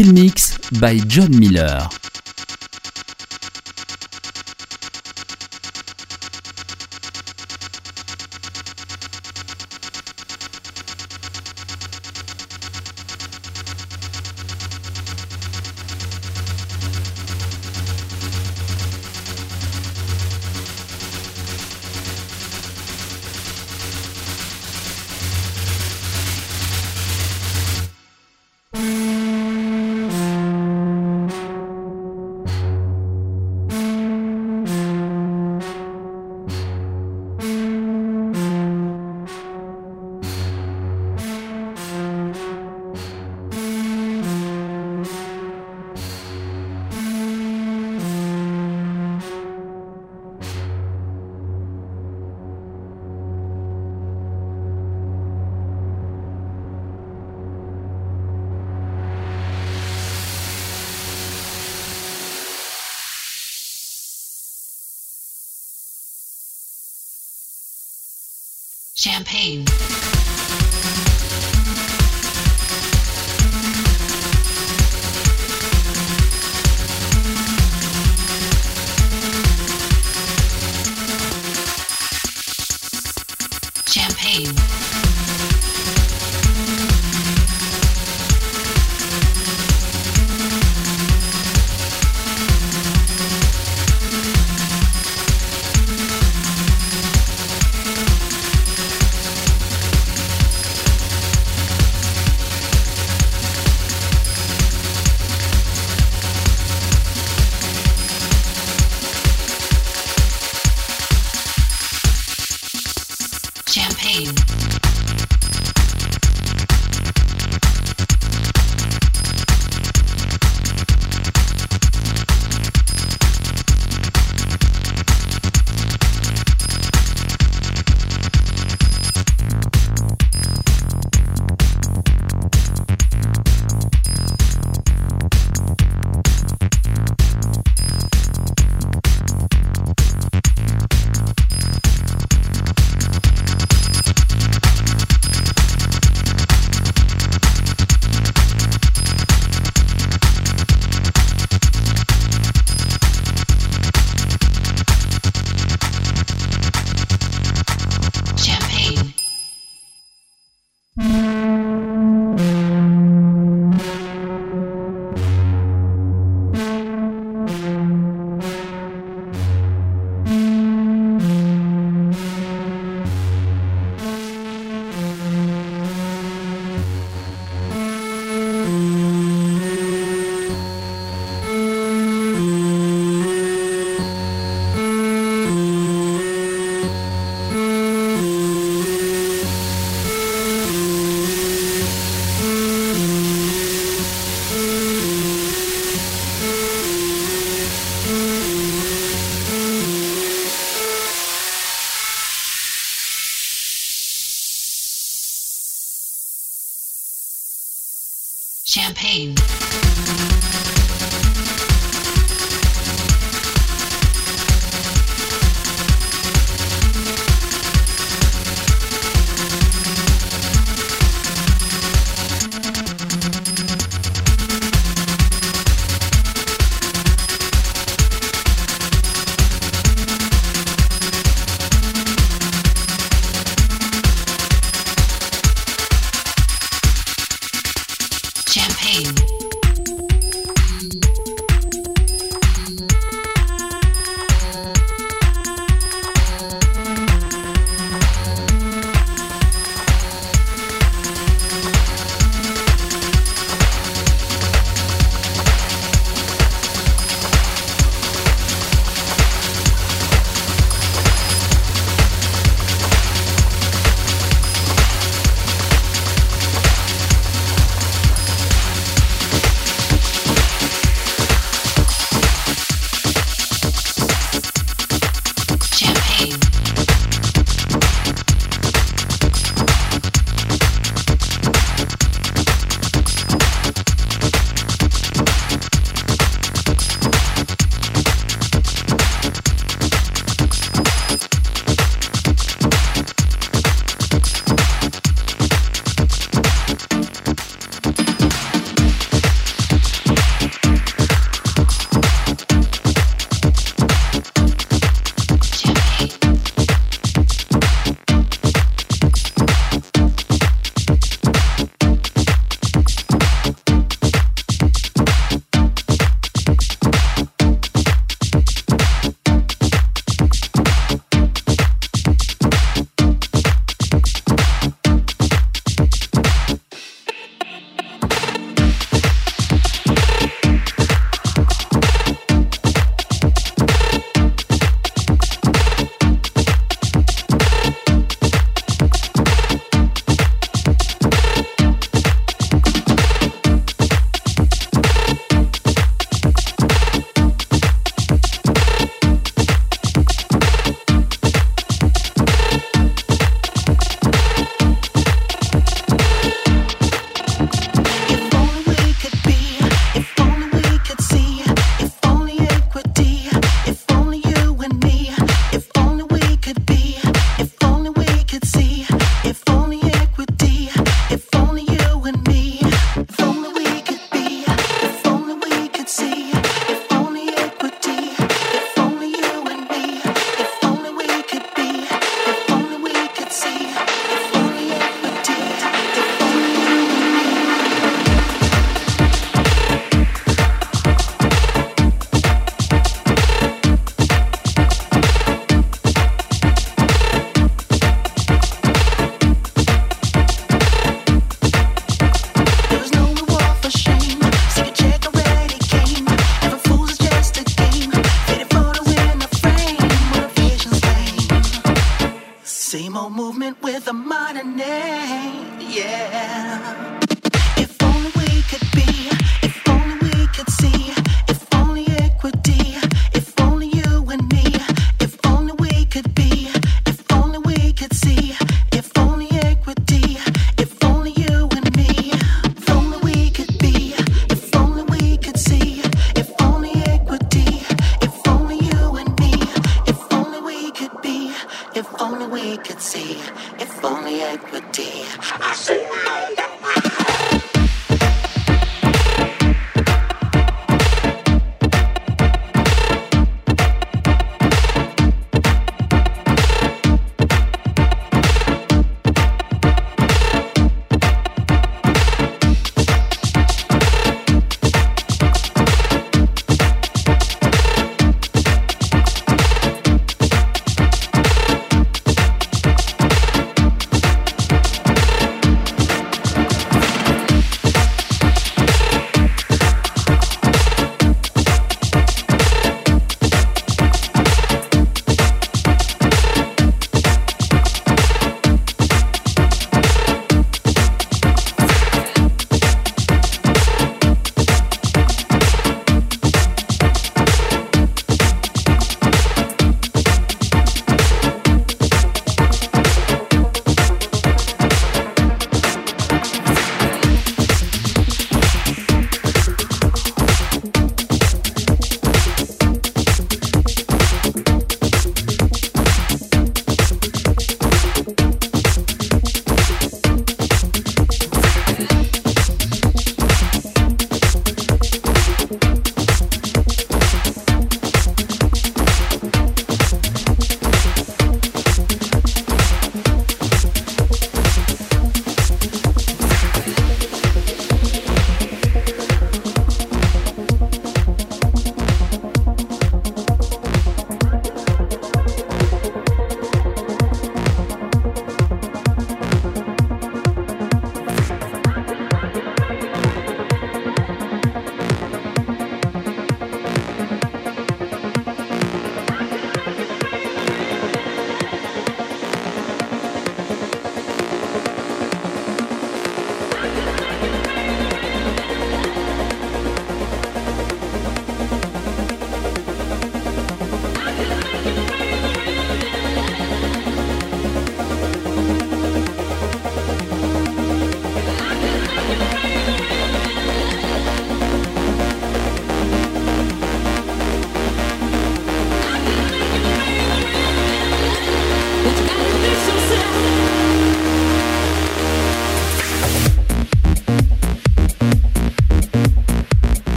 Still Mix by John Miller. Champagne.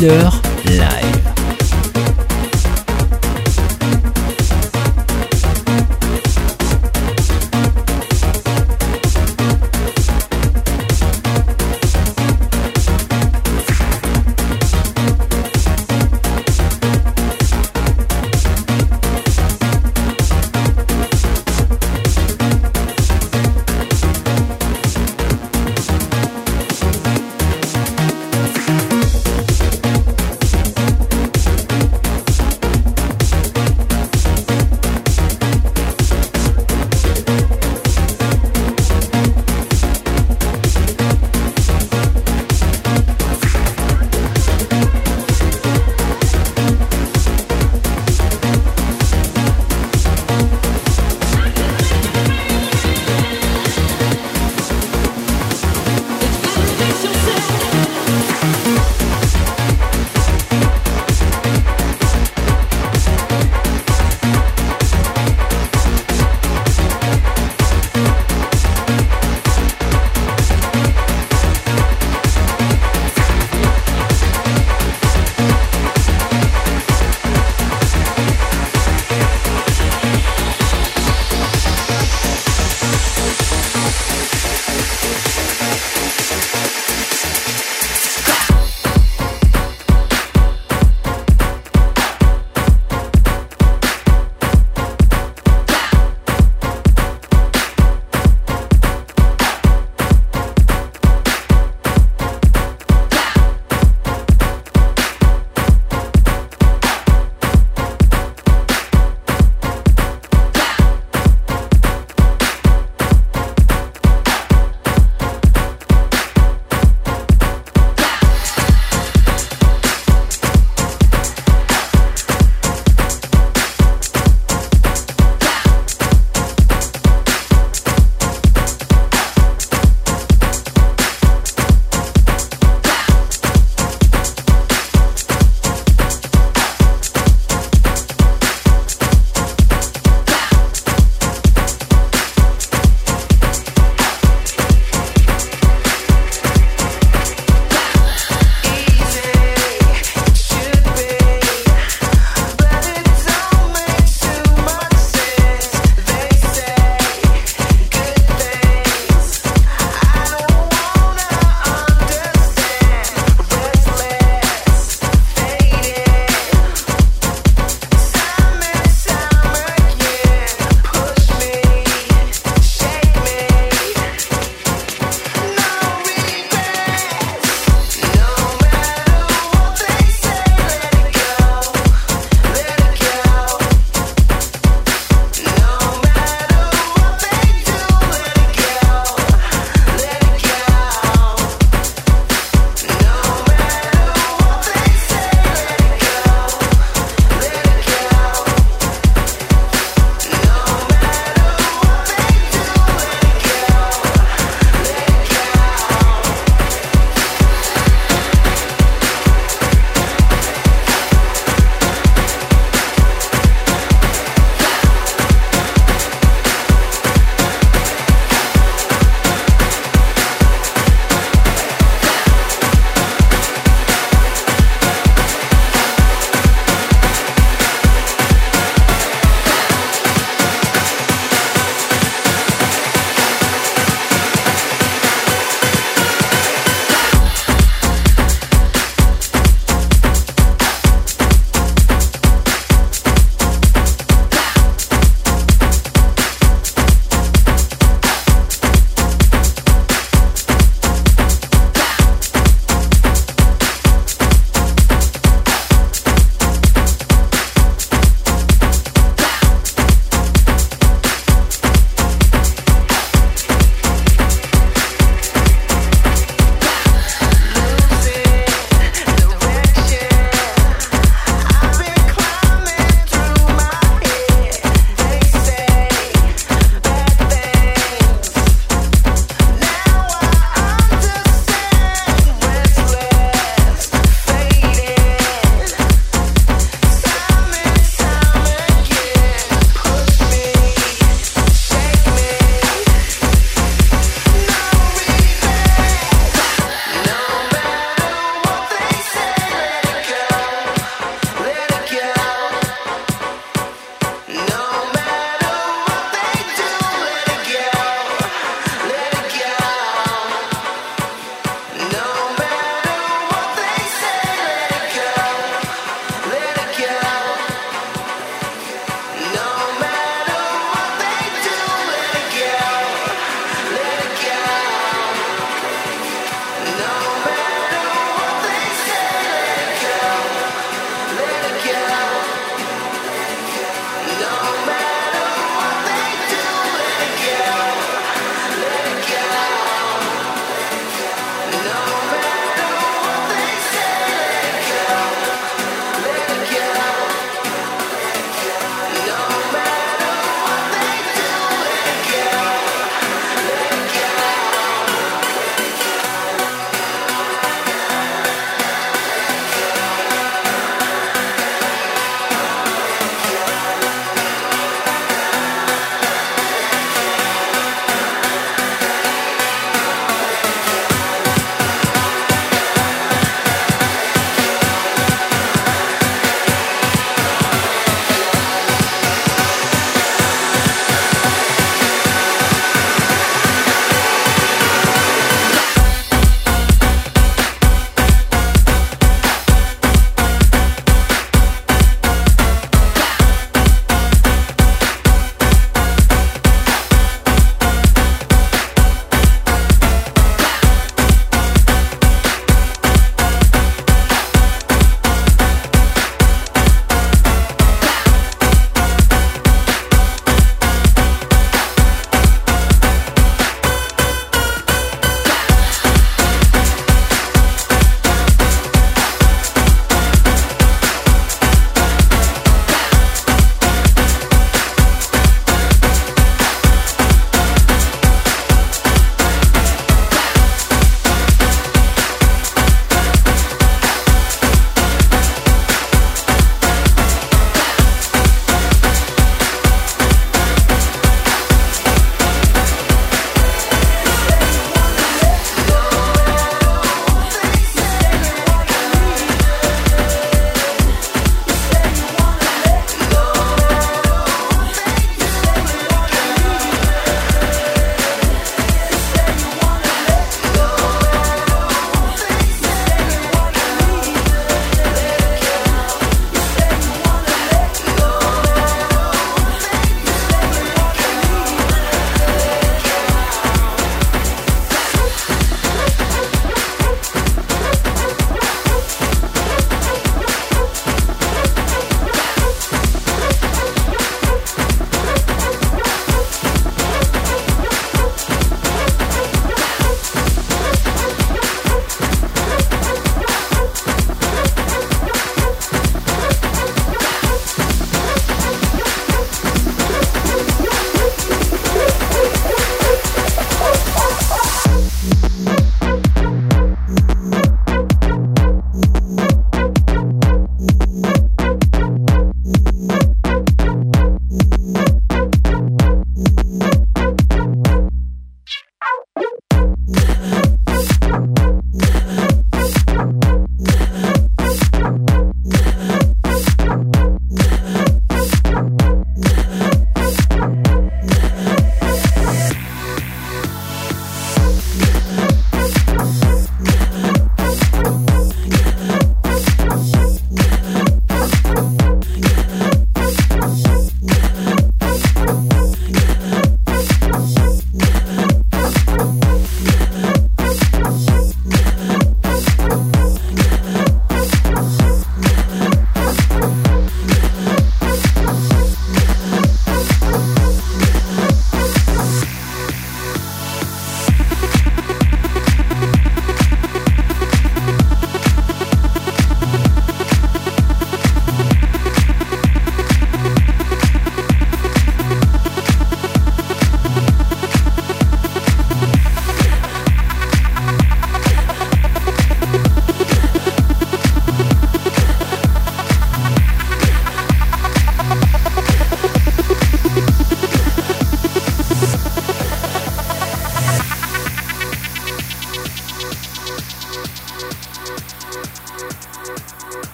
Miller,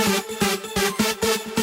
「なんだ?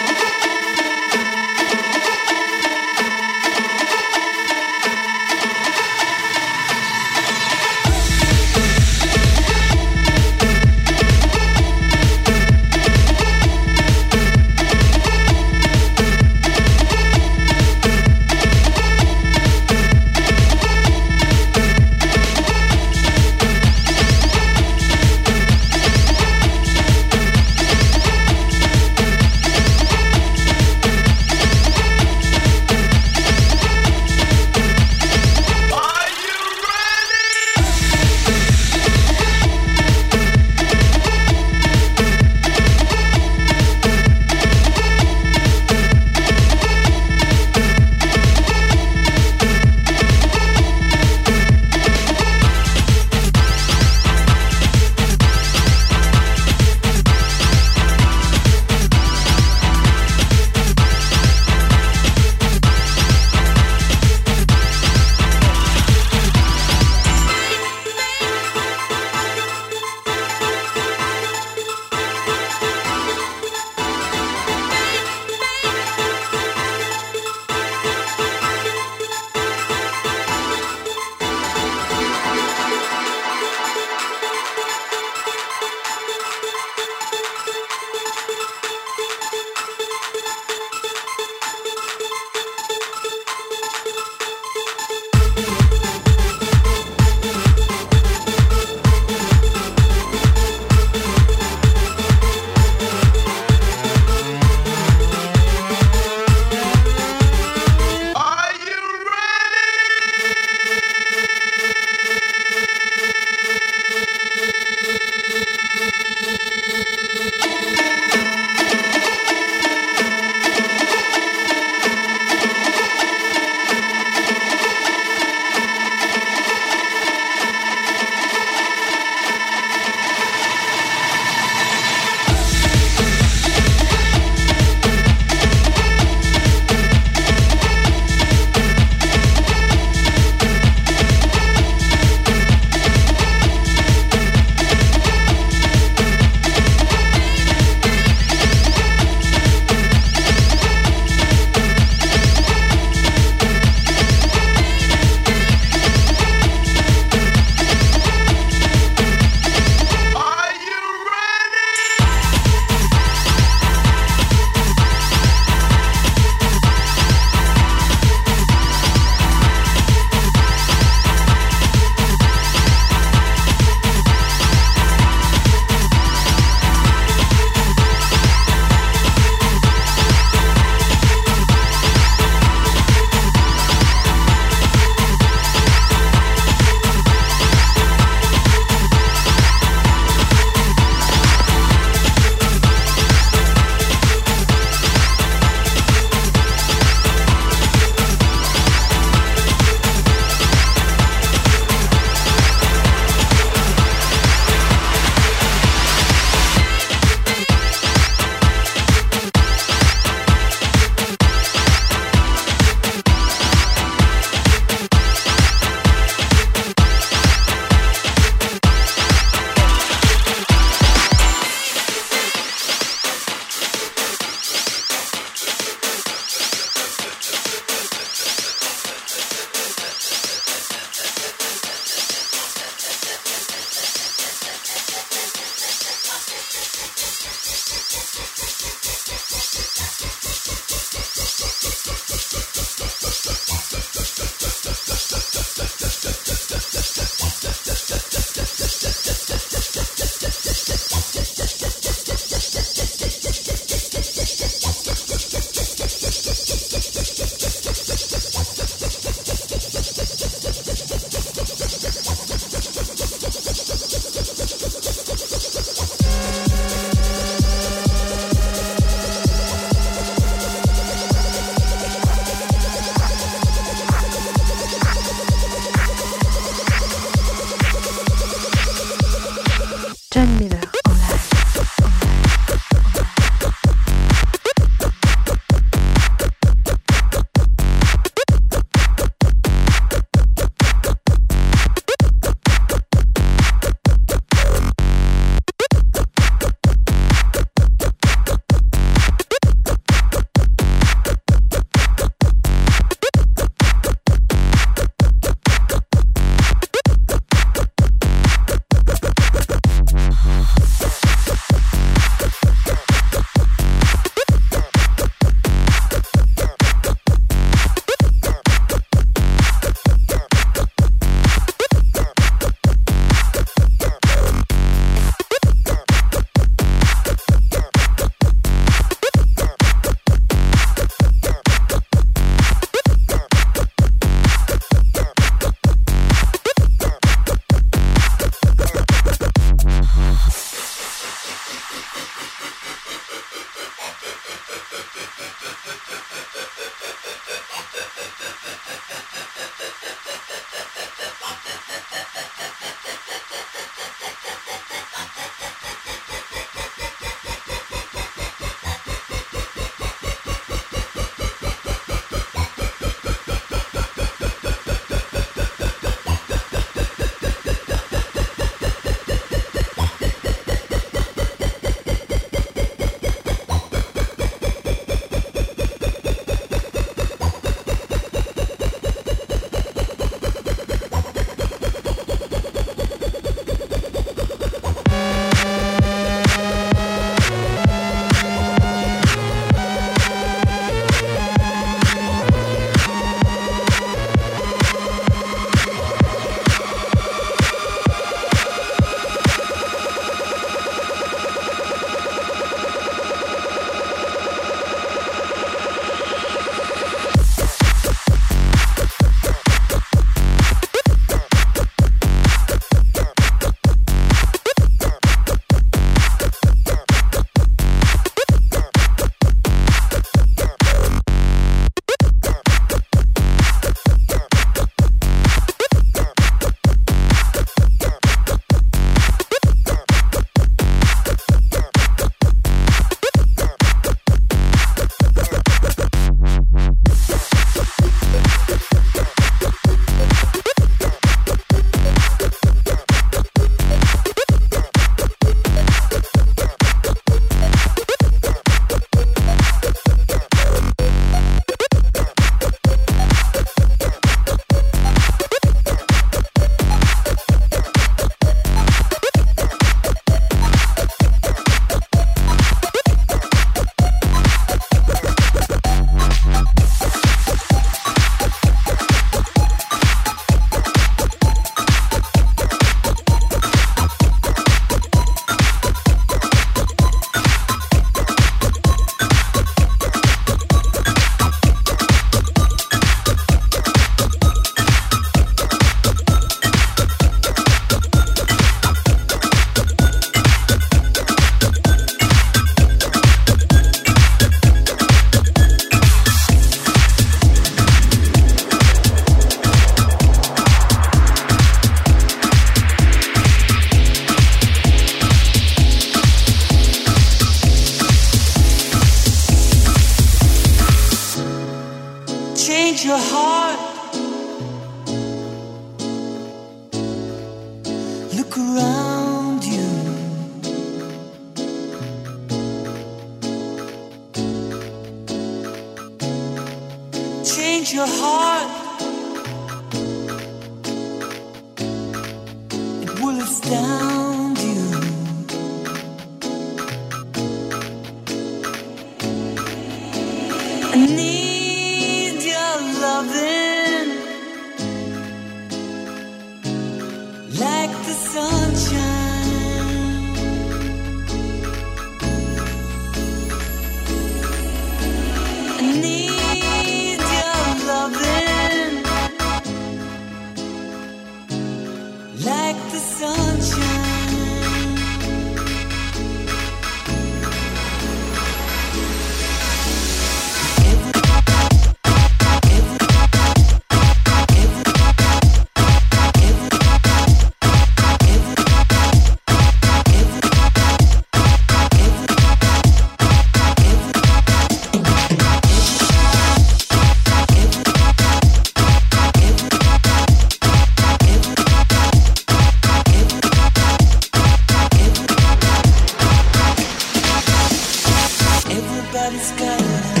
everybody's got.